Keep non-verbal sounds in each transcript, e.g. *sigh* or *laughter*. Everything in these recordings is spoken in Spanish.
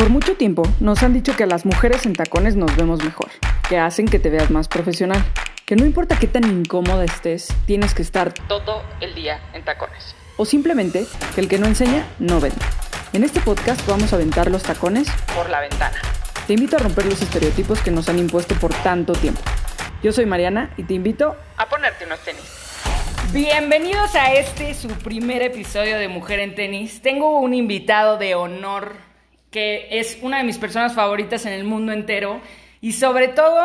Por mucho tiempo nos han dicho que las mujeres en tacones nos vemos mejor, que hacen que te veas más profesional, que no importa qué tan incómoda estés, tienes que estar todo el día en tacones. O simplemente que el que no enseña no vende. En este podcast vamos a aventar los tacones por la ventana. Te invito a romper los estereotipos que nos han impuesto por tanto tiempo. Yo soy Mariana y te invito a ponerte unos tenis. Bienvenidos a este, su primer episodio de Mujer en Tenis. Tengo un invitado de honor que es una de mis personas favoritas en el mundo entero y sobre todo,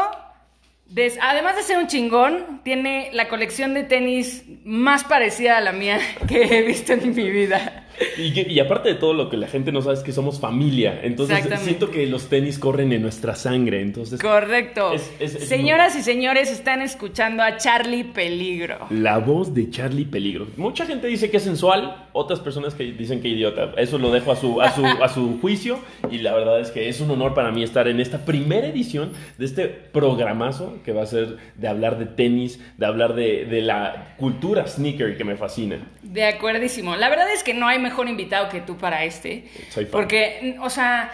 además de ser un chingón, tiene la colección de tenis más parecida a la mía *laughs* que he visto en mi vida. *laughs* Y, y aparte de todo lo que la gente no sabe es que somos familia. Entonces siento que los tenis corren en nuestra sangre. Entonces Correcto. Es- es- es Señoras y señores, están escuchando a Charlie Peligro. la voz de Charlie Peligro. Mucha gente dice que es sensual, otras personas que dicen que idiota. Eso lo dejo a su, a su, *laughs* a su juicio. Y la verdad es que es un honor para mí estar en esta primera edición de este programazo que va a ser de hablar de tenis, de hablar de, de la cultura sneaker que me fascina. De acuerdísimo. La verdad es que no hay mejor invitado que tú para este. Soy fan. Porque, o sea,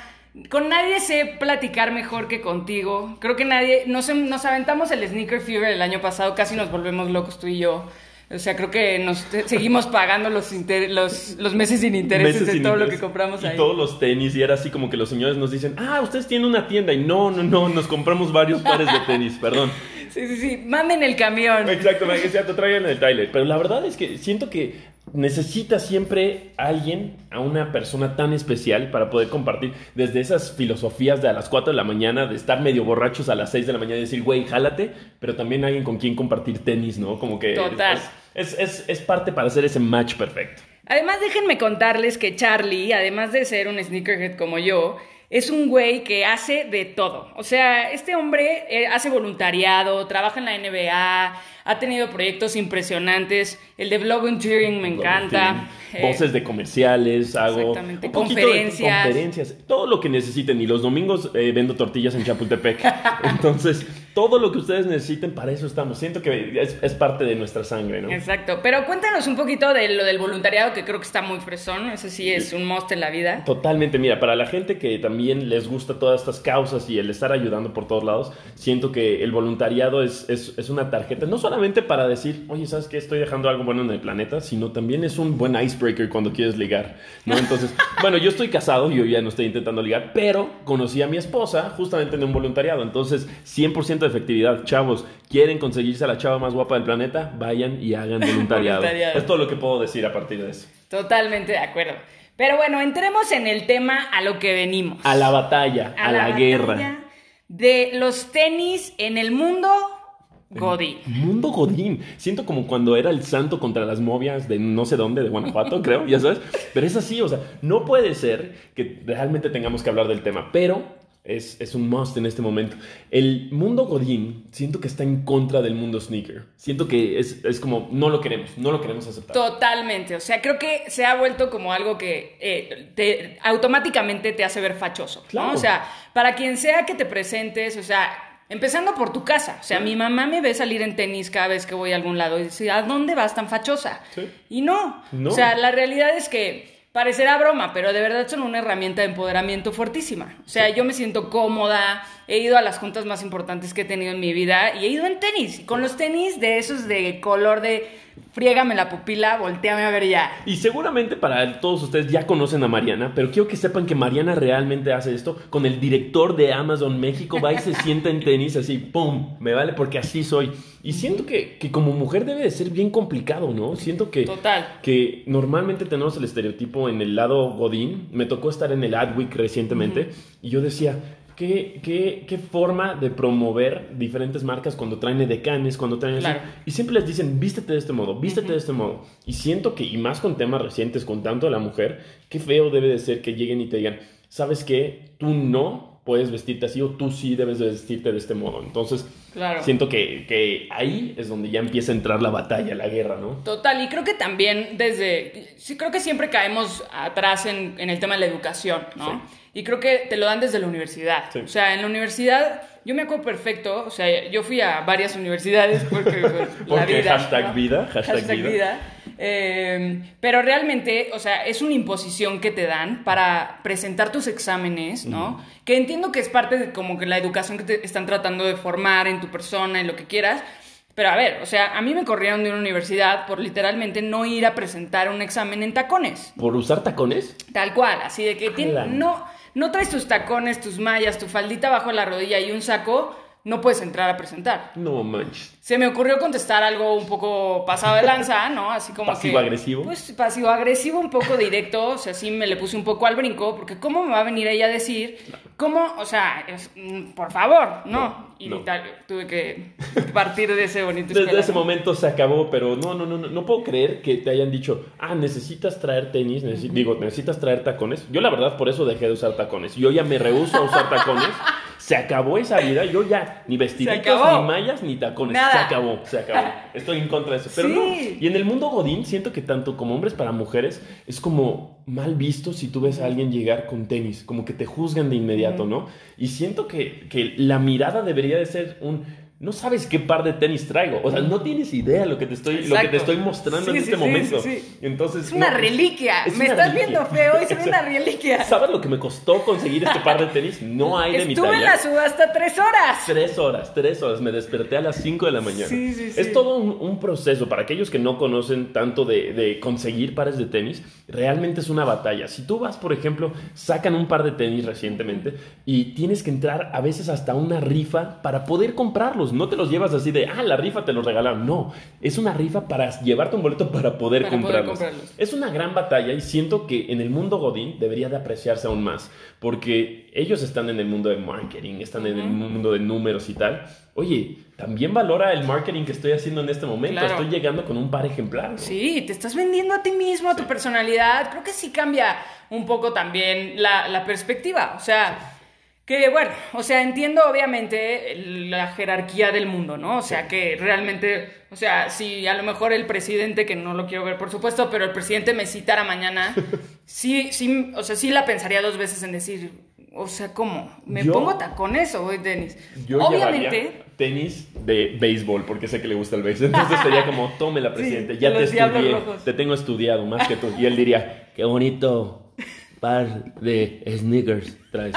con nadie sé platicar mejor que contigo. Creo que nadie. Nos, nos aventamos el Sneaker Fever el año pasado, casi nos volvemos locos tú y yo. O sea, creo que nos seguimos pagando los, los, los meses sin intereses meses de sin todo lo que compramos y ahí. todos los tenis y era así como que los señores nos dicen ah ustedes tienen una tienda y no no no nos compramos varios pares de tenis perdón *laughs* Sí, sí, sí. Manden el camión. exacto te traigan el trailer pero la verdad es que siento que necesita siempre alguien a una persona tan especial para poder compartir desde esas filosofías de a las 4 de la mañana de estar medio borrachos a las 6 de la mañana y decir güey jálate pero también alguien con quien compartir tenis no como que Total. es, es, es, es parte para hacer ese match perfecto Además, déjenme contarles que Charlie, además de ser un sneakerhead como yo, es un güey que hace de todo. O sea, este hombre eh, hace voluntariado, trabaja en la NBA, ha tenido proyectos impresionantes. El de volunteering me encanta. Eh, Voces de comerciales, hago un poquito de conferencias. conferencias, todo lo que necesiten. Y los domingos eh, vendo tortillas en Chapultepec. *laughs* Entonces, todo lo que ustedes necesiten, para eso estamos. Siento que es, es parte de nuestra sangre, ¿no? Exacto. Pero cuéntanos un poquito de lo del voluntariado, que creo que está muy fresón. Ese sí es un must en la vida. Totalmente, mira, para la gente que también les gusta todas estas causas y el estar ayudando por todos lados, siento que el voluntariado es, es, es una tarjeta, no solamente para decir, oye, ¿sabes qué? Estoy dejando algo bueno en el planeta, sino también es un buen icebreaker cuando quieres ligar, ¿no? Entonces, *laughs* bueno, yo estoy casado, yo ya no estoy intentando ligar, pero conocí a mi esposa justamente en un voluntariado, entonces 100% de efectividad, chavos, ¿quieren conseguirse a la chava más guapa del planeta? Vayan y hagan *laughs* voluntariado. Voluntariado. Es todo lo que puedo decir a partir de eso. Totalmente de acuerdo. Pero bueno, entremos en el tema a lo que venimos. A la batalla, a, la, batalla guerra. De los tenis en el mundo Godín. Mundo Godín. Siento como cuando era el santo contra las movias de no sé dónde, de Guanajuato, *laughs* creo, ya sabes. Pero es así, o sea, no puede ser que realmente tengamos que hablar del tema, pero es, es un must en este momento. El mundo Godín, siento que está en contra del mundo sneaker. Siento que es, es como, no lo queremos, no lo queremos aceptar. Totalmente. O sea, creo que se ha vuelto como algo que eh, te, automáticamente te hace ver fachoso. ¿no? Claro. O sea, para quien sea que te presentes, o sea, empezando por tu casa. O sea, mi mamá me ve salir en tenis cada vez que voy a algún lado y dice, ¿a dónde vas tan fachosa? Sí. Y no. No. O sea, la realidad es que parecerá broma, pero de verdad son una herramienta de empoderamiento fuertísima. O sea, yo me siento cómoda, he ido a las juntas más importantes que he tenido en mi vida y he ido en tenis. Y con los tenis de esos de color de friégame la pupila, volteame a ver ya. Y seguramente para todos ustedes ya conocen a Mariana, pero quiero que sepan que Mariana realmente hace esto con el director de Amazon México, va y se sienta en tenis así, ¡pum! Me vale porque así soy. Y siento que, que como mujer debe de ser bien complicado, ¿no? Siento que, Total. que normalmente tenemos el estereotipo en el lado Godín. Me tocó estar en el Adweek recientemente y yo decía, ¿qué, qué, qué forma de promover diferentes marcas cuando traen edecanes, cuando traen? Claro. Y siempre les dicen, vístete de este modo, vístete de este modo. Y siento que, y más con temas recientes, con tanto de la mujer, qué feo debe de ser que lleguen y te digan, ¿sabes qué? Tú no puedes vestirte así o tú sí debes de vestirte de este modo. Entonces, Claro. siento que, que ahí es donde ya empieza a entrar la batalla, la guerra, ¿no? Total, y creo que también desde, sí creo que siempre caemos atrás en, en el tema de la educación, ¿no? Y creo que te lo dan desde la universidad. Sí. O sea, en la universidad, yo me acuerdo perfecto, o sea, yo fui a varias universidades porque pues, *laughs* la Porque vida. hashtag vida, hashtag vida. Eh, pero realmente, o sea, es una imposición que te dan para presentar tus exámenes, ¿no? Que entiendo que es parte de como que la educación que te están tratando de formar en tu persona, en lo que quieras. Pero a ver, o sea, a mí me corrieron de una universidad por literalmente no ir a presentar un examen en tacones. ¿Por usar tacones? Tal cual, así de que tiene- Ala. no, no traes tus tacones, tus mallas, tu faldita bajo la rodilla y un saco, no puedes entrar a presentar. No manches. Se me ocurrió contestar algo un poco pasado de lanza, ¿no? Así como que- ¿Pasivo-agresivo? Pues pasivo-agresivo, un poco directo, o sea, sí me le puse un poco al brinco, porque ¿cómo me va a venir ella a decir? ¿Cómo? O sea, es- mm, por favor, no. No, y no. tal, tuve que *laughs* partir de ese bonito Desde ese momento se acabó, pero no, no, no, no, puedo creer que te hayan dicho, ah, necesitas traer tenis, necesi- digo, necesitas traer tacones. Yo la verdad por eso dejé de usar tacones. Yo ya me rehuso a usar tacones. *laughs* Se acabó esa vida, yo ya ni vestiditos, ni mallas, ni tacones. Nada. Se acabó, se acabó. Estoy en contra de eso. Pero Sí. no, y en el mundo godín siento que tanto como hombres para mujeres es como mal visto si tú ves a alguien llegar con tenis, como que te juzgan de inmediato, ¿no? Y siento que, que la mirada debería de ser un... No sabes qué par de tenis traigo, o sea, no tienes idea lo que te estoy, lo que te estoy mostrando Sí, en sí, este sí, momento. sí, sí. Entonces, Es una no, reliquia. es me una estás reliquia. viendo feo y soy una *laughs* reliquia. ¿Sabes lo que me costó conseguir este par de tenis? No *laughs* hay de mi Estuve en talla. la subasta tres horas. Tres horas, tres horas. Me desperté a las 5 de la mañana. Sí, sí, sí. Es todo un, un proceso. Para aquellos que no conocen tanto de, de conseguir pares de tenis, realmente es una batalla. Si tú vas, por ejemplo, sacan un par de tenis recientemente y tienes que entrar a veces hasta una rifa para poder comprarlos. No te los llevas así de, ah, la rifa te los regalaron. No, es una rifa para llevarte un boleto para poder, Para poder comprarlos. Es una gran batalla y siento que en el mundo Godín debería de apreciarse aún más, porque ellos están en el mundo de marketing, están en el mundo de números y tal. Oye, también valora el marketing que estoy haciendo en este momento. Claro. Estoy llegando con un par ejemplar. ¿no? Sí, te estás vendiendo a ti mismo, a tu personalidad. Creo que sí cambia un poco también la, la perspectiva. O sea, que bueno, o sea, entiendo obviamente la jerarquía del mundo, ¿no? O sea, que realmente, o sea, si a lo mejor el presidente, que no lo quiero ver por supuesto, pero el presidente me citara mañana, *laughs* sí, sí, o sea, sí la pensaría dos veces en decir, o sea, ¿cómo? ¿Me Yo- pongo tacones o voy tenis? Yo obviamente. tenis de béisbol, porque sé que le gusta el béisbol. Entonces sería como, tómela, presidente, *laughs* Sí, ya te estudié, Rojos. te tengo estudiado más que tú. Y él diría, qué bonito par de sneakers traes.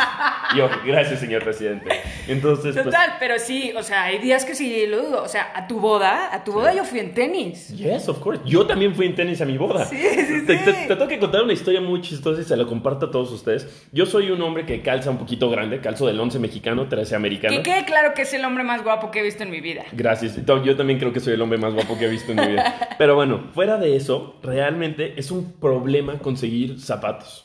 Yo, gracias, señor presidente. Entonces, pues, Total, pero sí, o sea, hay días que sí lo dudo. O sea, a tu boda, a tu boda yo fui en tenis. Yes, of course. Yo también fui en tenis a mi boda. Sí, sí, te, sí. te- te tengo que contar una historia muy chistosa y se la comparto a todos ustedes. Yo soy un hombre que calza un poquito grande, calzo del 11 mexicano, 13 americano. Que quede claro que es el hombre más guapo que he visto en mi vida. Gracias. Yo también creo que soy el hombre más guapo que he visto en mi vida. Pero bueno, fuera de eso, realmente es un problema conseguir zapatos.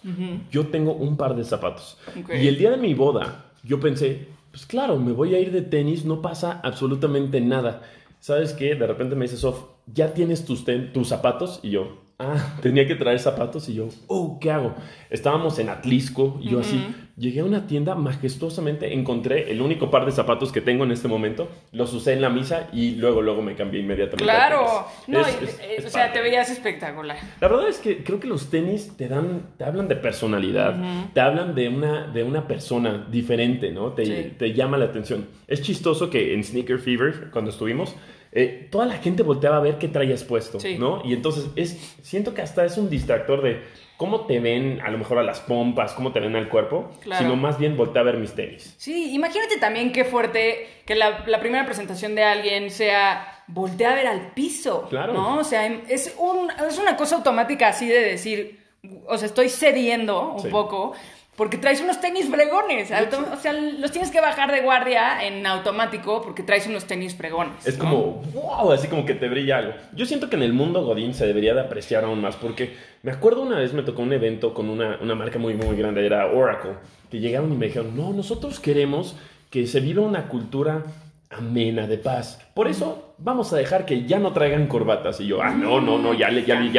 Yo tengo un par de zapatos. Y el día de mi boda, yo pensé, pues claro, me voy a ir de tenis, no pasa absolutamente nada. ¿Sabes qué? De repente me dice Sof, ¿ya tienes tus, tus zapatos? Y yo, ah, tenía que traer zapatos. Y yo, oh, ¿qué hago? Estábamos en Atlisco y yo así, llegué a una tienda majestuosamente, encontré el único par de zapatos que tengo en este momento, los usé en la misa y luego, luego me cambié inmediatamente. Claro. No, Es- es- eh, es o sea, padre. te veías espectacular. La verdad es que creo que los tenis te dan, te hablan de personalidad, te hablan de una, de una persona diferente, ¿no? Te, Sí. te llama la atención. Es chistoso que en Sneaker Fever, cuando estuvimos, eh, toda la gente volteaba a ver qué traías puesto, Sí. ¿no? Y entonces es, siento que hasta es un distractor de cómo te ven a lo mejor a las pompas, cómo te ven al cuerpo, Claro. sino más bien voltea a ver mis tenis. Sí, imagínate también qué fuerte que la, la primera presentación de alguien sea voltea a ver al piso. Claro. ¿No? O sea, es, un, es una cosa automática así de decir, o sea, estoy cediendo un Sí. poco. Porque traes unos tenis fregones. o sea, los tienes que bajar de guardia en automático porque traes unos tenis fregones. Es ¿no? como, wow, así como que te brilla algo. Yo siento que en el mundo Godín se debería de apreciar aún más, porque me acuerdo una vez me tocó un evento con una, una marca muy, muy grande, era Oracle, que llegaron y me dijeron, no, nosotros queremos que se viva una cultura amena, de paz. Por eso vamos a dejar que ya no traigan corbatas. Y yo, ah, no, no, no, ya, le, ya, me,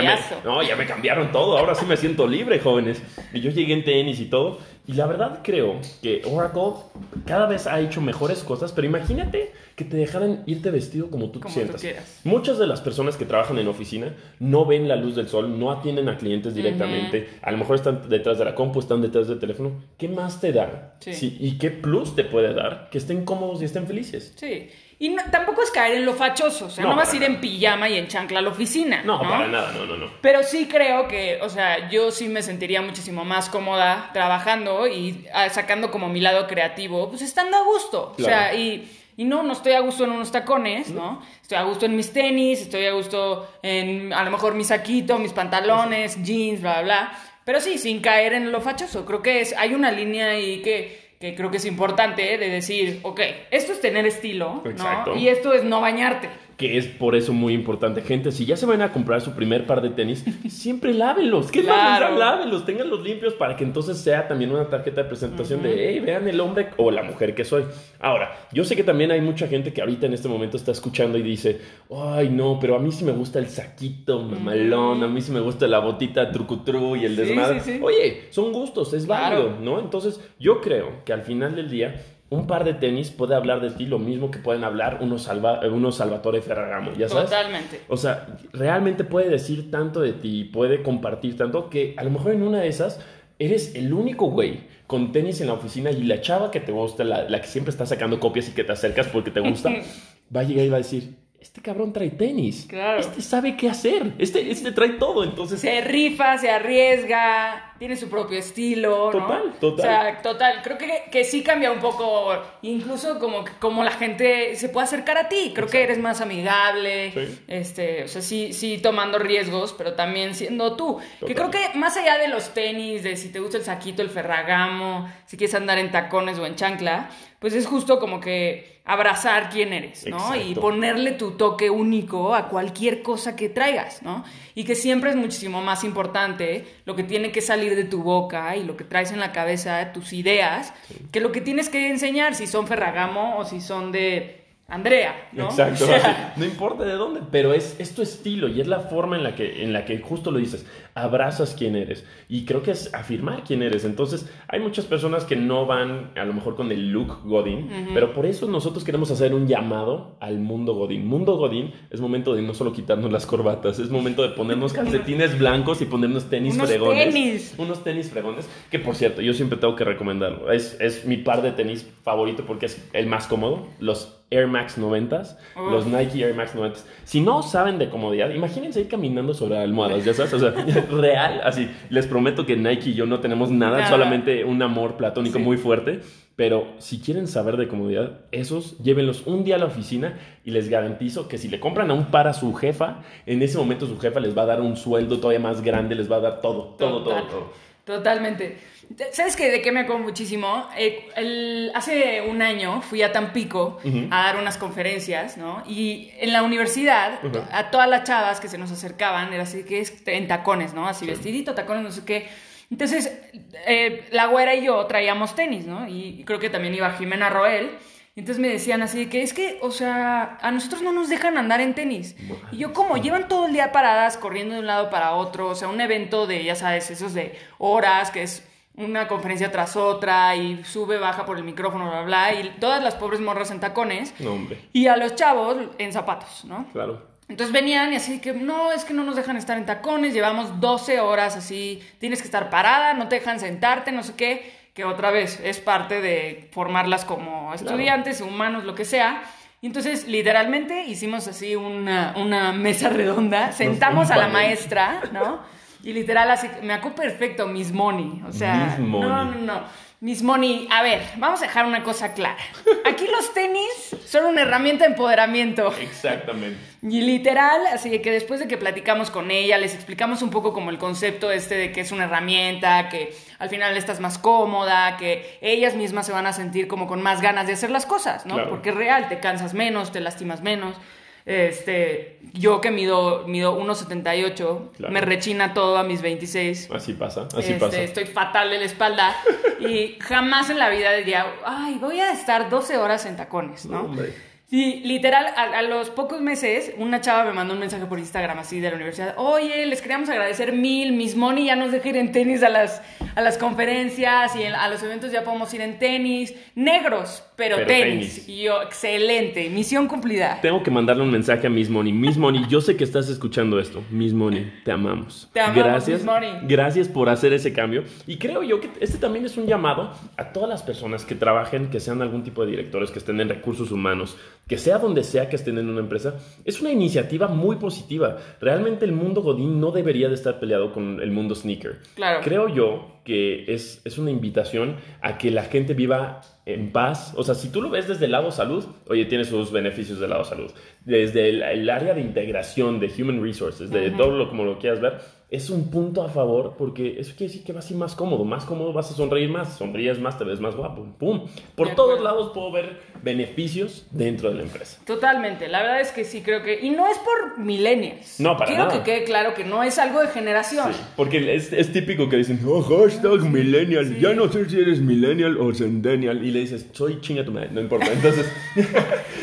no, ya me cambiaron todo, ahora sí me siento libre, jóvenes. Y yo llegué en tenis y todo. Y la verdad creo que Oracle cada vez ha hecho mejores cosas, pero imagínate que te dejaran irte vestido como tú Como tú sientas. quieras. Muchas de las personas que trabajan en oficina no ven la luz del sol, no atienden a clientes directamente, a lo mejor están detrás de la compu, están detrás del teléfono. ¿Qué más te da? Sí. Sí, ¿Y qué plus te puede dar? Que estén cómodos y estén felices. Sí. Y tampoco es caer en lo fachoso, o sea, no, vas a ir en pijama y en chancla a la oficina. No, para nada, no, no, no. Pero sí creo que, o sea, yo sí me sentiría muchísimo más cómoda trabajando y ah, sacando como mi lado creativo, pues estando a gusto. O sea, y, y, no, no estoy a gusto en unos tacones, ¿no? Estoy a gusto en mis tenis, estoy a gusto en a lo mejor mi saquito, mis pantalones, jeans, bla, bla, bla. Pero sí, sin caer en lo fachoso. Creo que es, hay una línea ahí que que creo que es importante de decir, ok, esto es tener estilo, ¿no? Y esto es no bañarte que es por eso muy importante. Gente, si ya se van a comprar su primer par de tenis, *laughs* siempre lávenlos. ¿Qué claro. Lávenlos, ténganlos limpios para que entonces sea también una tarjeta de presentación de, hey, vean el hombre o la mujer que soy. Ahora, yo sé que también hay mucha gente que ahorita en este momento está escuchando y dice, ay, no, pero a mí sí me gusta el saquito mamalón, a mí sí me gusta la botita trucutru y el desmadre. Oye, son gustos, es válido, ¿no? Entonces, yo creo que al final del día un par de tenis puede hablar de ti lo mismo que pueden hablar unos, salva, unos Salvatore Ferragamo, ¿ya sabes? Totalmente. O sea, realmente puede decir tanto de ti, puede compartir tanto que a lo mejor en una de esas eres el único güey con tenis en la oficina y la chava que te gusta, la, la que siempre está sacando copias y que te acercas porque te gusta, *laughs* va a llegar y va a decir, este cabrón trae tenis. Claro. Este sabe qué hacer. Este, este trae todo. Entonces. Se rifa, se arriesga, tiene su propio estilo. Total, total. O sea, total. Creo que, que sí cambia un poco, incluso como, como la gente se puede acercar a ti. Creo que eres más amigable. Este, o sea, sí, sí tomando riesgos, pero también siendo tú. Que creo que más allá de los tenis, de si te gusta el saquito, el ferragamo, si quieres andar en tacones o en chancla, pues es justo como que abrazar quién eres, ¿no? Y ponerle tu toque único a cualquier cosa que traigas, ¿no? Y que siempre es muchísimo más importante lo que tiene que salir de tu boca y lo que traes en la cabeza, tus ideas, que lo que tienes que enseñar, si son Ferragamo o si son de Andrea, ¿no? Exacto. *laughs* no importa de dónde, pero es, es, tu estilo y es la forma en la, que, en la que justo lo dices, abrazas quién eres. Y creo que es afirmar quién eres. Entonces, hay muchas personas que no van a lo mejor con el look Godín, pero por eso nosotros queremos hacer un llamado al mundo Godín. Mundo Godín es momento de no solo quitarnos las corbatas, es momento de ponernos calcetines blancos y ponernos tenis unos fregones. Tenis. Unos tenis fregones, que por cierto, yo siempre tengo que recomendarlo. Es, es mi par de tenis favorito porque es el más cómodo. Los Air Max 90s, los Nike Air Max 90s. Si no saben de comodidad, imagínense ir caminando sobre almohadas, ya sabes, o sea, *laughs* *laughs* real, así. Les prometo que Nike y yo no tenemos nada, solamente un amor platónico muy fuerte. Pero si quieren saber de comodidad, esos llévenlos un día a la oficina y les garantizo que si le compran a un par a su jefa, en ese momento su jefa les va a dar un sueldo todavía más grande, les va a dar todo, todo, todo, todo. Totalmente. ¿Sabes qué? ¿De qué me acuerdo muchísimo? Eh, hace un año fui a Tampico a dar unas conferencias, ¿no? Y en la universidad, a todas las chavas que se nos acercaban, era así que es en tacones, ¿no? Así vestidito, tacones, no sé qué. Entonces, eh, la güera y yo traíamos tenis, ¿no? Y creo que también iba Jimena Roel. Entonces me decían así que es que, o sea, a nosotros no nos dejan andar en tenis. Y yo, ¿cómo? Llevan todo el día paradas, corriendo de un lado para otro, o sea, un evento de, ya sabes, esos de horas, que es una conferencia tras otra y sube, baja por el micrófono, bla, bla, y todas las pobres morras en tacones. No, hombre. Y a los chavos en zapatos, ¿no? Claro. Entonces venían y así que, no, es que no nos dejan estar en tacones, llevamos 12 horas así, tienes que estar parada, no te dejan sentarte, no sé qué, que otra vez es parte de formarlas como estudiantes, humanos, lo que sea. Y entonces, literalmente, hicimos así una, una mesa redonda, sentamos a la maestra, ¿no? Y literal, así, me acuerdo perfecto, Miss Money. O sea, no, no, no. Miss Money, a ver, vamos a dejar una cosa clara. Aquí los tenis son una herramienta de empoderamiento. Exactamente. Y literal, así que después de que platicamos con ella, les explicamos un poco como el concepto este de que es una herramienta, que al final estás más cómoda, que ellas mismas se van a sentir como con más ganas de hacer las cosas, ¿no? Porque es real, te cansas menos, te lastimas menos. Este, yo que mido, mido 1,78, me rechina todo a mis 26. Así pasa, así este, pasa. Estoy fatal de la espalda y jamás en la vida diría, ay, voy a estar 12 horas en tacones, ¿no? Y literal, a, los pocos meses, una chava me mandó un mensaje por Instagram así de la universidad. Oye, les queríamos agradecer mil. Miss Money ya nos deja ir en tenis a las, a las conferencias y a los eventos ya podemos ir en tenis. Negros, pero, tenis. Y yo, excelente. Misión cumplida. Tengo que mandarle un mensaje a Miss Money. Miss Money, yo sé que estás escuchando esto. Miss Money, te amamos. Te amamos, gracias, Miss Money. Gracias por hacer ese cambio. Y creo yo que este también es un llamado a todas las personas que trabajen, que sean algún tipo de directores, que estén en recursos humanos que sea donde sea que estén en una empresa, es una iniciativa muy positiva. Realmente el mundo Godín no debería de estar peleado con el mundo sneaker. Claro. Creo yo que es, es una invitación a que la gente viva en paz. O sea, si tú lo ves desde el lado salud, oye, tiene sus beneficios del lado salud. Desde el, el área de integración de human resources, de todo lo como lo quieras ver, es un punto a favor porque eso quiere decir que vas a ir más cómodo, más cómodo vas a sonreír más, sonríes más, te ves más guapo, pum. Por todos lados puedo ver beneficios dentro de la empresa. Totalmente, la verdad es que sí creo que... Y no es por millennials. No, para Quiero nada. que quede claro que no es algo de generación. Sí, porque es, es típico que dicen, oh, hashtag millennial, ya no sé si eres millennial o centennial, y le dices, soy chinga tu madre, no importa. Entonces, *laughs*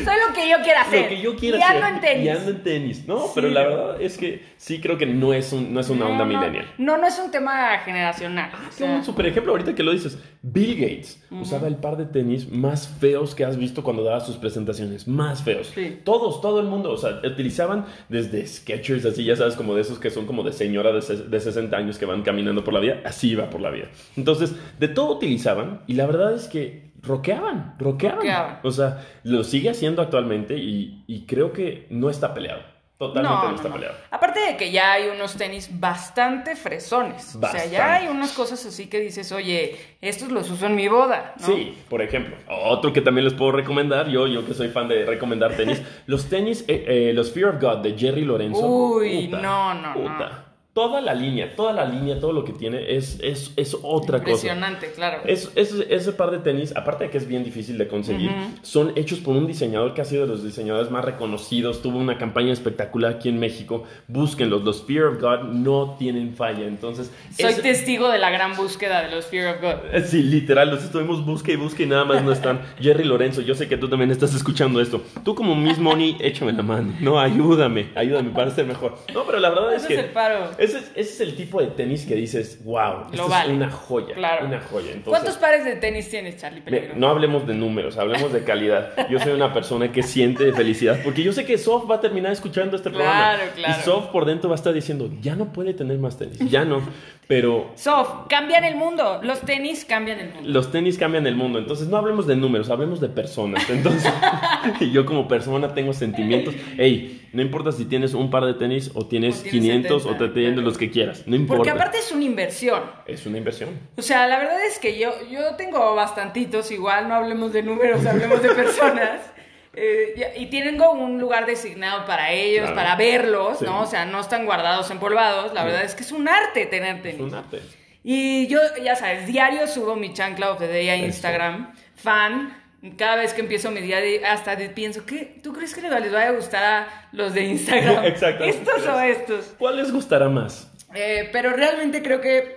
Soy lo que yo quiera hacer. lo que yo quiero y ando hacer, en tenis. y ando en tenis, ¿no? Sí. Pero la verdad es que sí creo que no es, un- no es una No, onda no, millennial. No, no es un tema generacional. o Es sea, un super ejemplo ahorita que lo dices. Bill Gates usaba el par de tenis más feos que has visto cuando daba sus presentaciones. Más feos. Sí. Todos, todo el mundo. O sea, utilizaban desde Skechers, así ya sabes, como de esos que son como de señora de, de 60 años que van caminando por la vida. Así iba por la vida. Entonces, de todo utilizaban y la verdad es que rockeaban. Rockeaban. O sea, lo sigue haciendo actualmente y, y creo que no está peleado. Totalmente no, peleado. Aparte de que ya hay unos tenis bastante fresones. O sea, ya hay unas cosas así que dices, oye, estos los uso en mi boda. ¿no? Sí, por ejemplo. Otro que también les puedo recomendar, yo, yo que soy fan de recomendar tenis, *laughs* los tenis, eh, eh, los Fear of God de Jerry Lorenzo. Uy, no, no, no. Toda la línea, toda la línea, todo lo que tiene es, es, es otra cosa. Impresionante, claro. Es, es- ese par de tenis, aparte de que es bien difícil de conseguir, son hechos por un diseñador que ha sido de los diseñadores más reconocidos. Tuvo una campaña espectacular aquí en México. Búsquenlos. Los Fear of God no tienen falla. Entonces, Soy es- testigo de la gran búsqueda de los Fear of God. eh, Sí, literal, los estuvimos busque y busque y nada más no están. *laughs* Jerry Lorenzo, yo sé que tú también estás escuchando esto. Tú como Miss Money, échame la mano. No, ayúdame, ayúdame para ser mejor. No, pero la verdad es que es. Ese, es, ese es el tipo de tenis que dices, wow, esto es vale. una joya, Claro. una joya. Entonces, ¿Cuántos pares de tenis tienes, Charlie me- no hablemos de números, hablemos de calidad. Yo soy una persona que siente felicidad porque yo sé que Sof va a terminar escuchando este programa. Claro, claro. Y Sof por dentro va a estar diciendo, ya no puede tener más tenis, ya no. Pero Sof, cambian el mundo. Los tenis cambian el mundo. los tenis cambian el mundo, entonces no hablemos de números, hablemos de personas. Entonces, *laughs* yo como persona tengo sentimientos. Ey, no importa si tienes un par de tenis o tienes, O tienes 500 70, o te tienes los que quieras, no importa. Porque aparte es una inversión. Es una inversión. O sea, la verdad es que yo, yo tengo bastantitos, igual no hablemos de números, hablemos de personas. *laughs* Eh, y tengo un lugar designado para ellos, Claro. para verlos, Sí. ¿no? O sea, no están guardados, empolvados. La verdad es que es un arte tener Es tenis. un arte. Y yo, ya sabes, diario subo mi chancla of the day a Instagram. Fan. Cada vez que empiezo mi día, de- hasta de- pienso, ¿qué? ¿tú crees que les vaya a gustar a los de Instagram? *laughs* Exacto. ¿Estos o estos? ¿Cuál les gustará más? Eh, pero realmente creo que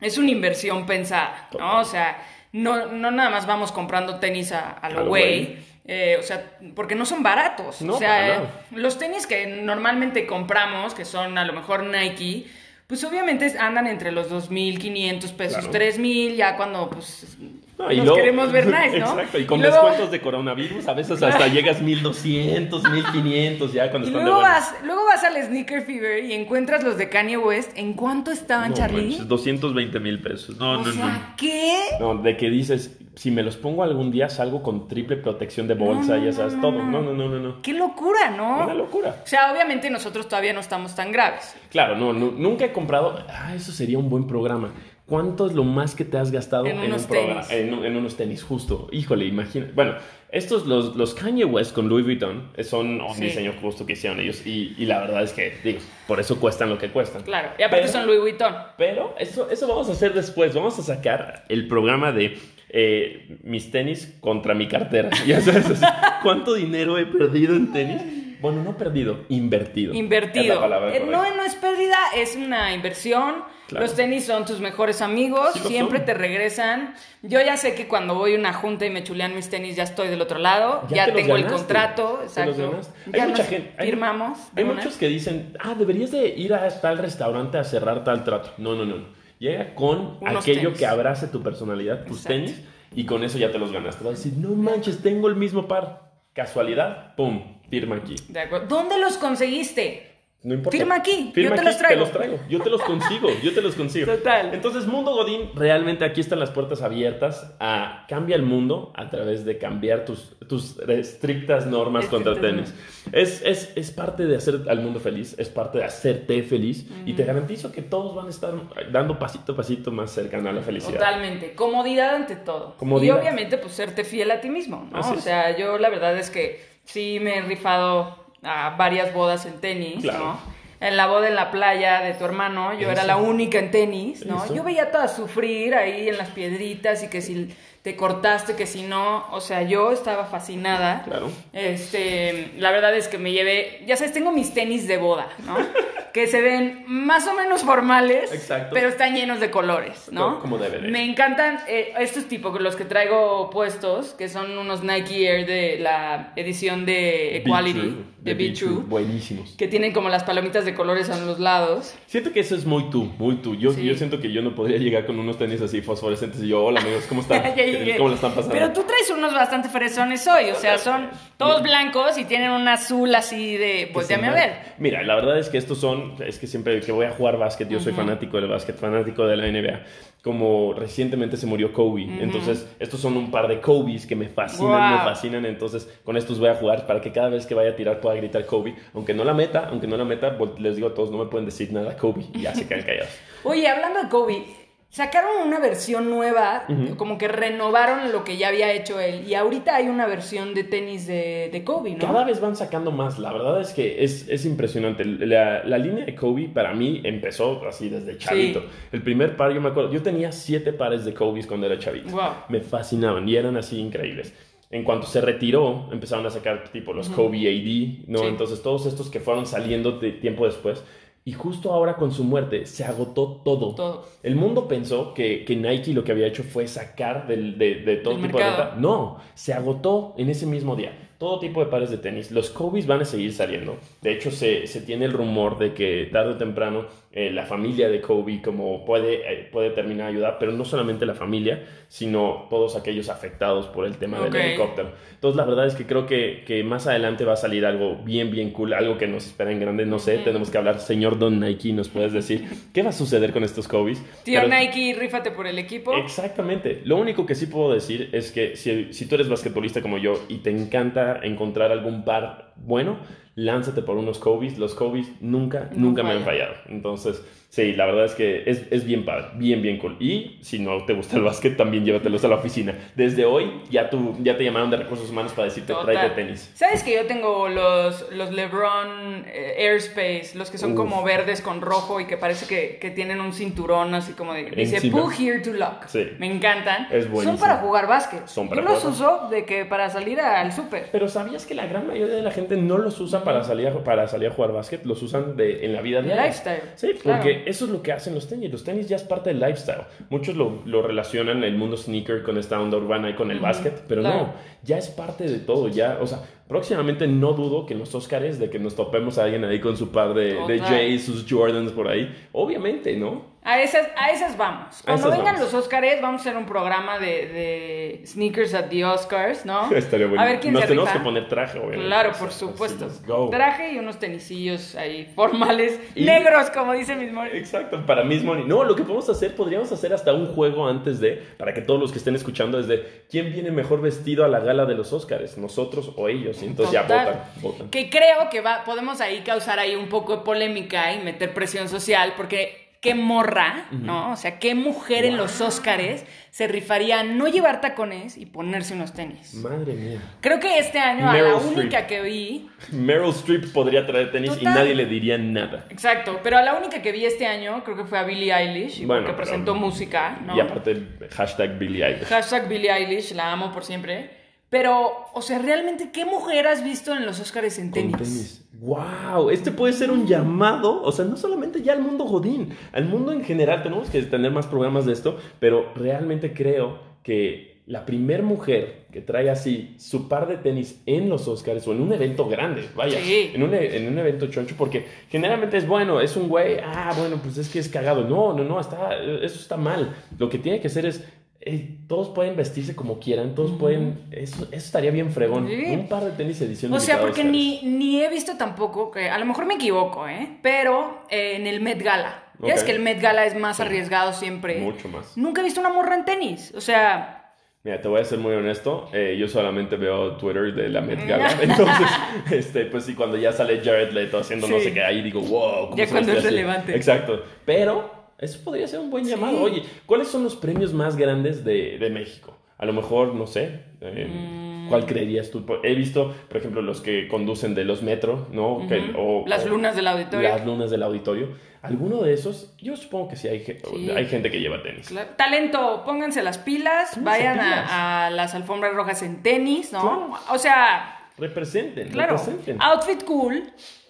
es una inversión pensada, ¿no? O sea, no, no nada más vamos comprando tenis a, a lo güey. Eh, o sea, porque no son baratos. No, o sea, eh, los tenis que normalmente compramos, que son a lo mejor Nike, pues obviamente andan entre los 2.500 pesos, Claro. 3.000, ya cuando pues No, nos luego- queremos ver *laughs* nice, ¿no? Exacto, y con luego- descuentos de coronavirus, a veces hasta llegas 1200, 1500 ya cuando Y están de luego buenas. vas, luego vas al Sneaker Fever y encuentras los de Kanye West. ¿En cuánto estaban, No, Charlie? manches, 220 mil pesos. No, o no, sea, no. ¿qué? No, de que dices, si me los pongo algún día salgo con triple protección de bolsa, No, ya sabes, no, todo. no. No, no, no, no. Qué locura, ¿no? Una locura. O sea, obviamente nosotros todavía no estamos tan graves. Claro, no, nu- nunca he comprado. Ah, eso sería un buen programa. ¿Cuánto es lo más que te has gastado En unos un programa? tenis. En, en unos tenis, justo. Híjole, imagina. Bueno, estos, los, los Kanye West con Louis Vuitton, eh, son un Sí. diseño justo que hicieron ellos. Y, y la verdad es que, digo, por eso cuestan lo que cuestan. Claro. Y aparte Pero- son Louis Vuitton. Pero eso, eso vamos a hacer después. Vamos a sacar el programa de eh, mis tenis contra mi cartera. *laughs* Ya sabes, ¿cuánto dinero he perdido en tenis? Bueno, no perdido, invertido. Invertido. Eh, no, no es pérdida, es una inversión. Claro. Los tenis son tus mejores amigos, Sí siempre son. te regresan. Yo ya sé que cuando voy a una junta y me chulean mis tenis, ya estoy del otro lado, ya, te tengo el contrato, exacto. Ya hay mucha nos gente, hay- firmamos. Hay, muchos que dicen, ah, deberías de ir a tal restaurante a cerrar tal trato. No, no, no. Llega con Unos aquello tenis. que abrace tu personalidad, tus Exacto. tenis, y con eso ya te los ganaste. Vas a decir, no manches, tengo el mismo par. Casualidad, pum, firma aquí. De acuerdo. ¿Dónde los conseguiste? No importa. Firma aquí, Firma yo te aquí, los traigo. Te los traigo. Yo te los consigo. Yo te los consigo. Total. Entonces, Mundo Godín, realmente aquí están las puertas abiertas a cambia el mundo a través de cambiar tus, tus estrictas normas contra tenis. Es, es, es parte de hacer al mundo feliz, es parte de hacerte feliz y te garantizo que todos van a estar dando pasito a pasito más cercano a la felicidad. Totalmente. Comodidad ante todo. Comodidad. Y obviamente, pues, serte fiel a ti mismo, ¿no? Así O es. sea, yo la verdad es que sí me he rifado a varias bodas en tenis, Claro. ¿no? En la boda en la playa de tu hermano, yo era la única en tenis, ¿no? Eso. Yo veía a todas sufrir ahí en las piedritas y que si te cortaste, que si no, o sea, yo estaba fascinada. Claro. Este, la verdad es que me llevé, ya sabes, tengo mis tenis de boda, ¿no? *laughs* que se ven más o menos formales, Exacto. pero están llenos de colores, ¿no? Como debe de. Me encantan eh, estos tipos, los que traigo puestos, que son unos Nike Air de la edición de Equality, Be True, de Be True, Buenísimos. que tienen como las palomitas de colores a los lados. Siento que eso es muy tú, muy tú. Yo, Sí. yo siento que yo no podría llegar con unos tenis así fosforescentes y yo, hola amigos, ¿cómo están? *laughs* ¿Cómo la están pasando? Pero tú traes unos bastante fresones hoy, o sea, son todos blancos y tienen un azul así de, pues déjame a me- ver. Mira, la verdad es que estos son, es que siempre que voy a jugar básquet, yo soy fanático del básquet, fanático de la NBA. Como recientemente se murió Kobe, entonces estos son un par de Kobe's que me fascinan, me Wow. fascinan, entonces con estos voy a jugar para que cada vez que vaya a tirar pueda gritar Kobe, aunque no la meta, aunque no la meta, les digo a todos, no me pueden decir nada Kobe, y ya se quedan callados. *laughs* Oye, hablando de Kobe, sacaron una versión nueva, como que renovaron lo que ya había hecho él, y ahorita hay una versión de tenis de, de Kobe, ¿no? Cada vez van sacando más. La verdad es que es, es impresionante. La, la línea de Kobe para mí empezó así desde chavito. Sí. El primer par, yo me acuerdo, yo tenía siete pares de Kobe's cuando era chavito. Wow. Me fascinaban y eran así increíbles. En cuanto se retiró, empezaron a sacar tipo los Kobe AD, ¿no? Sí. Entonces todos estos que fueron saliendo de tiempo después. Y justo ahora con su muerte se agotó todo. Todo. El mundo pensó que, que Nike lo que había hecho fue sacar del- de, de todo Del tipo de ropa. No, se agotó en ese mismo día. Todo tipo de pares de tenis. Los Kobe's van a seguir saliendo. De hecho, se, se tiene el rumor de que tarde o temprano eh, la familia de Kobe como puede, eh, puede terminar a ayudar, pero no solamente la familia, sino todos aquellos afectados por el tema Ok. del helicóptero. Entonces, la verdad es que creo que, que más adelante va a salir algo bien, bien cool, algo que nos espera en grande. No sé, tenemos que hablar. Señor Don Nike, ¿nos puedes decir qué va a suceder con estos Kobe's? Tío Pero- Nike, rífate por el equipo. Exactamente. Lo único que sí puedo decir es que si, si tú eres basquetbolista como yo y te encanta encontrar algún par bueno, lánzate por unos Kobe's. Los Kobe's nunca, No nunca me han fallado. Entonces, sí, la verdad es que es, es bien padre, bien, bien cool. Y si no te gusta el básquet, también llévatelos a la oficina. Desde hoy ya, tú, ya te llamaron de recursos humanos para decirte, Total. tráete tenis. ¿Sabes que yo tengo los, los LeBron eh, Airspace, los que son Uf. como verdes con rojo y que parece que, que tienen un cinturón así como de... Dice, pull here to lock. Sí. Me encantan. Es Son buenísimo. para jugar básquet. Son para yo los jugar uso de que para salir al súper. Pero ¿sabías que la gran mayoría de la gente no los usa para salir a, para salir a jugar básquet? Los usan de, en la vida diaria. Lifestyle. Sí, Claro. porque eso es lo que hacen los tenis. Los tenis ya es parte del lifestyle. Muchos lo, lo relacionan el mundo sneaker con esta onda urbana y con el básquet, pero claro. no, ya es parte de todo. Ya, o sea, próximamente no dudo que en los Oscars de que nos topemos a alguien ahí con su par de, de. Jays, sus Jordans por ahí. Obviamente, ¿no? A esas, a esas vamos. Cuando esas vengan vamos. los Oscars, vamos a hacer un programa de, de sneakers at the Oscars, ¿no? *laughs* Estaría bueno. A ver quién Nos se tenemos rifa. que poner traje, obviamente. Claro, por supuesto. Traje y unos tenisillos ahí formales, Y- negros, como dice mis mori. Exacto, para money. No, lo que podemos hacer, podríamos hacer hasta un juego antes de, para que todos los que estén escuchando, es de quién viene mejor vestido a la gala de los Oscars, nosotros o ellos. Y entonces ya votan, votan. Que creo que va, podemos ahí causar ahí un poco de polémica y meter presión social, porque qué morra, ¿no? O sea, qué mujer en los Óscares se rifaría a no llevar tacones y ponerse unos tenis. Madre mía. Creo que este año a la única que vi, Meryl Streep podría traer tenis y nadie le diría nada. exacto, pero a la única que vi este año creo que fue a Billie Eilish, Bueno, porque pero- presentó música, ¿no? Y aparte hashtag Billie Eilish. Hashtag Billie Eilish, la amo por siempre. Pero, o sea, realmente, ¿qué mujer has visto en los Óscares en tenis? Con tenis. ¡Wow! Este puede ser un llamado, o sea, no solamente ya al mundo Godín, al mundo en general. Tenemos que tener más programas de esto, pero realmente creo que la primer mujer que trae así su par de tenis en los Oscars o en un evento grande, vaya, Sí. en, un, e- en un evento choncho, porque generalmente es bueno, es un güey, ah, bueno, pues es que es cagado. No, no, no, está, eso está mal. Lo que tiene que ser es eh, todos pueden vestirse como quieran, todos pueden. Eso, eso estaría bien fregón. Sí. Un par de tenis edición O sea, porque ni, ni he visto tampoco, que a lo mejor me equivoco, ¿eh? Pero eh, en el Met Gala. Ya Ok. es que el Met Gala es más Sí. arriesgado siempre. Mucho más. Nunca he visto una morra en tenis. O sea, Mira, te voy a ser muy honesto. eh, yo solamente veo Twitter de la Met Gala. *laughs* Entonces, este, pues sí, cuando ya sale Jared Leto haciendo no sé qué, ahí digo, wow. ¿cómo Ya se cuando es así? relevante. Exacto. Pero eso podría ser un buen llamado. Oye, ¿cuáles son los premios más grandes de, de México? A lo mejor, no sé. eh, Mm. ¿Cuál creerías tú? He visto, por ejemplo, los que conducen de los metro, ¿no? Que- o- las o- lunas del auditorio. Las lunas del auditorio. ¿Alguno de esos? Yo supongo que sí hay, Sí. hay gente que lleva tenis. Claro. Talento, pónganse las pilas, Pónganse vayan a-. A, las alfombras rojas en tenis, ¿no? Claro. O sea, Representen, claro, representen. outfit cool,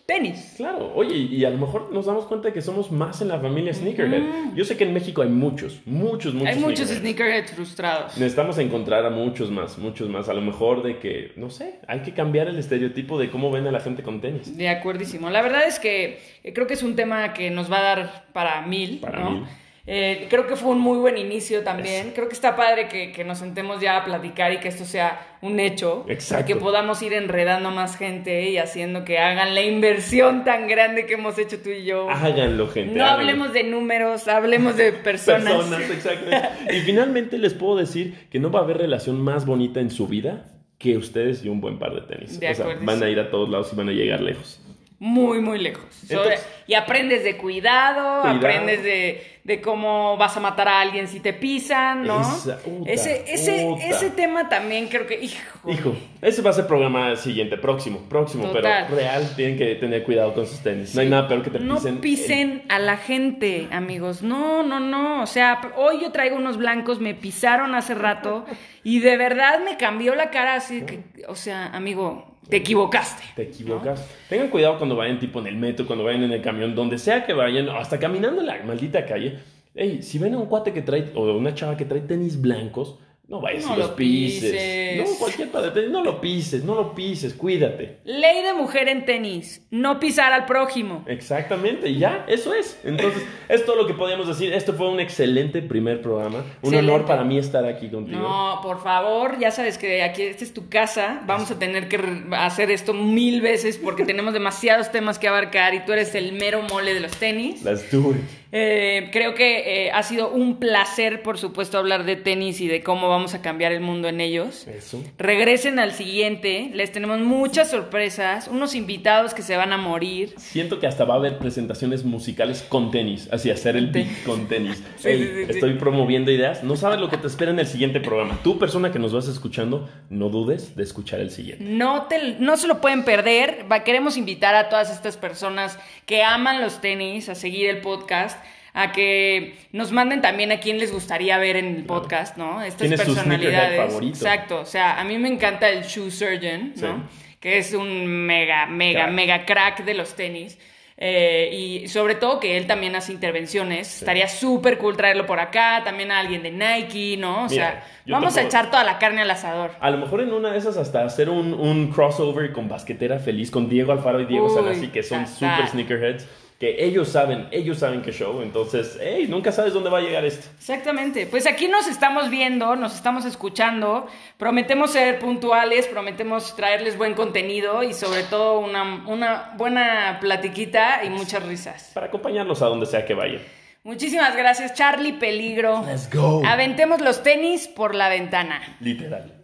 tenis. Claro, oye, y a lo mejor nos damos cuenta de que somos más en la familia Sneakerhead. Yo sé que en México hay muchos, muchos, muchos. Hay muchos sneakerheads frustrados. Necesitamos encontrar a muchos más, muchos más. A lo mejor de que, no sé, hay que cambiar el estereotipo de cómo ven a la gente con tenis. De acuerdísimo. La verdad es que eh, creo que es un tema que nos va a dar para mil, Para ¿no? mil. Eh, creo que fue un muy buen inicio también. Creo que está padre que, que nos sentemos ya a platicar y que esto sea un hecho. Exacto. Y que podamos ir enredando a más gente y haciendo que hagan la inversión tan grande que hemos hecho tú y yo. Háganlo, gente. no háganlo. hablemos de números, hablemos de personas. Personas, exacto. y finalmente les puedo decir que no va a haber relación más bonita en su vida que ustedes y un buen par de tenis. De o sea, van a ir a todos lados y van a llegar lejos. Muy, muy lejos. Sobre- y aprendes de cuidado, Cuidado. aprendes de, de cómo vas a matar a alguien si te pisan, ¿no? Esa- ese, ese, ese tema también creo que, hijo. Hijo, ese va a ser programa siguiente, próximo, próximo, Total. pero real, tienen que tener cuidado con sus tenis. No hay nada peor que te No pisen. pisen a la gente, amigos. No, no, no. O sea, hoy yo traigo unos blancos, me pisaron hace rato y de verdad me cambió la cara así que, o sea, amigo, te equivocaste. Te equivocas. Tengan cuidado cuando vayan tipo en el metro, cuando vayan en el camión, donde sea que vayan, hasta caminando en la maldita calle. Ey, si ven a un cuate que trae, o una chava que trae tenis blancos, no vayas No y los lo pises. pises. No, cualquier tenis, no lo pises, no lo pises, cuídate. Ley de mujer en tenis, no pisar al prójimo. Exactamente, y ya, eso es. Entonces, es todo lo que podíamos decir. Esto fue un excelente primer programa. Un Excelente. honor para mí estar aquí contigo. No, por favor, ya sabes que aquí esta es tu casa. Vamos a tener que hacer esto mil veces porque tenemos demasiados temas que abarcar y tú eres el mero mole de los tenis. Let's do it. Eh, creo que eh, ha sido un placer, por supuesto, hablar de tenis y de cómo vamos a cambiar el mundo en ellos. Eso. Regresen al siguiente, les tenemos muchas sorpresas, unos invitados que se van a morir. Siento que hasta va a haber presentaciones musicales con tenis, así hacer el beat con tenis. *laughs* Sí, Ey, sí, sí, sí. estoy promoviendo ideas. No sabes lo que te espera en el siguiente programa. Tú, persona que nos vas escuchando, no dudes de escuchar el siguiente. No, te, no se lo pueden perder. Va- queremos invitar a todas estas personas que aman los tenis a seguir el podcast, a que nos manden también a quién les gustaría ver en el podcast, ¿no? Estas ¿Quién es su sneakerhead personalidades. Exacto. O sea, a mí me encanta el Shoe Surgeon, ¿no? Sí. Que es un mega, mega, Crack. mega crack de los tenis. Eh, y sobre todo que él también hace intervenciones. Estaría súper cool traerlo por acá. También a alguien de Nike, ¿no? O Mira, sea, vamos a echar toda la carne al asador. A lo mejor en una de esas hasta hacer un, un crossover con Basquetera Feliz, con Diego Alfaro y Diego Uy, Sanasi, que son super sneakerheads, que ellos saben, ellos saben qué show. Entonces, hey, nunca sabes dónde va a llegar esto. Exactamente. Pues aquí nos estamos viendo, nos estamos escuchando. Prometemos ser puntuales, prometemos traerles buen contenido y sobre todo una, una buena platiquita y muchas risas. Para acompañarlos a donde sea que vayan. Muchísimas gracias, Charlie Peligro. Let's go. Aventemos los tenis por la ventana. Literal.